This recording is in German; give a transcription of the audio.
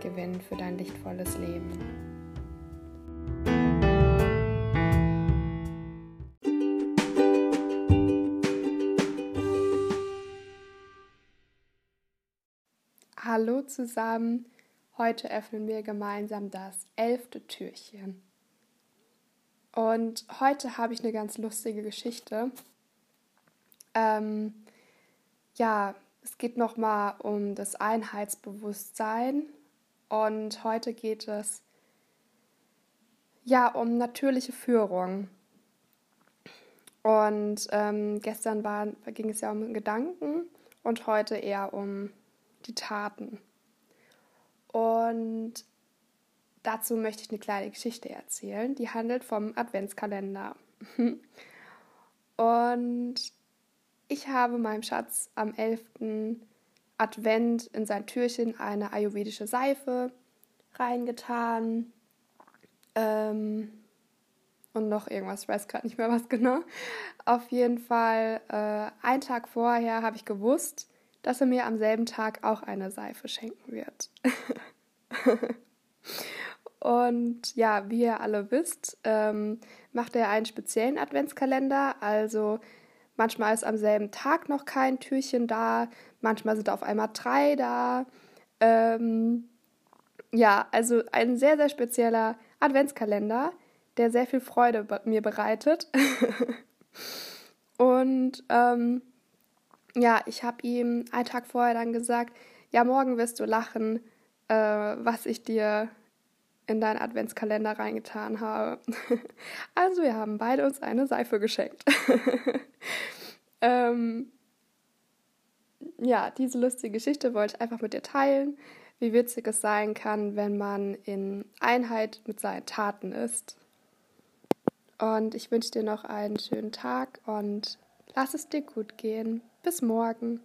gewinnen für dein lichtvolles Leben. Hallo zusammen, heute öffnen wir gemeinsam das elfte Türchen. Und heute habe ich eine ganz lustige Geschichte. Ähm, ja, es geht nochmal um das Einheitsbewusstsein und heute geht es ja um natürliche Führung. Und ähm, gestern war, ging es ja um Gedanken und heute eher um die Taten. Und dazu möchte ich eine kleine Geschichte erzählen, die handelt vom Adventskalender. und ich habe meinem Schatz am 11. Advent in sein Türchen eine ayurvedische Seife reingetan. Ähm, und noch irgendwas, ich weiß gerade nicht mehr was genau. Auf jeden Fall, äh, einen Tag vorher habe ich gewusst, dass er mir am selben Tag auch eine Seife schenken wird. und ja, wie ihr alle wisst, ähm, macht er einen speziellen Adventskalender. Also manchmal ist am selben Tag noch kein Türchen da, manchmal sind auf einmal drei da. Ähm, ja, also ein sehr, sehr spezieller Adventskalender, der sehr viel Freude mir bereitet. und ähm, ja, ich habe ihm einen Tag vorher dann gesagt, ja, morgen wirst du lachen, äh, was ich dir in deinen Adventskalender reingetan habe. also wir haben beide uns eine Seife geschenkt. ähm, ja, diese lustige Geschichte wollte ich einfach mit dir teilen, wie witzig es sein kann, wenn man in Einheit mit seinen Taten ist. Und ich wünsche dir noch einen schönen Tag und lass es dir gut gehen. Bis morgen.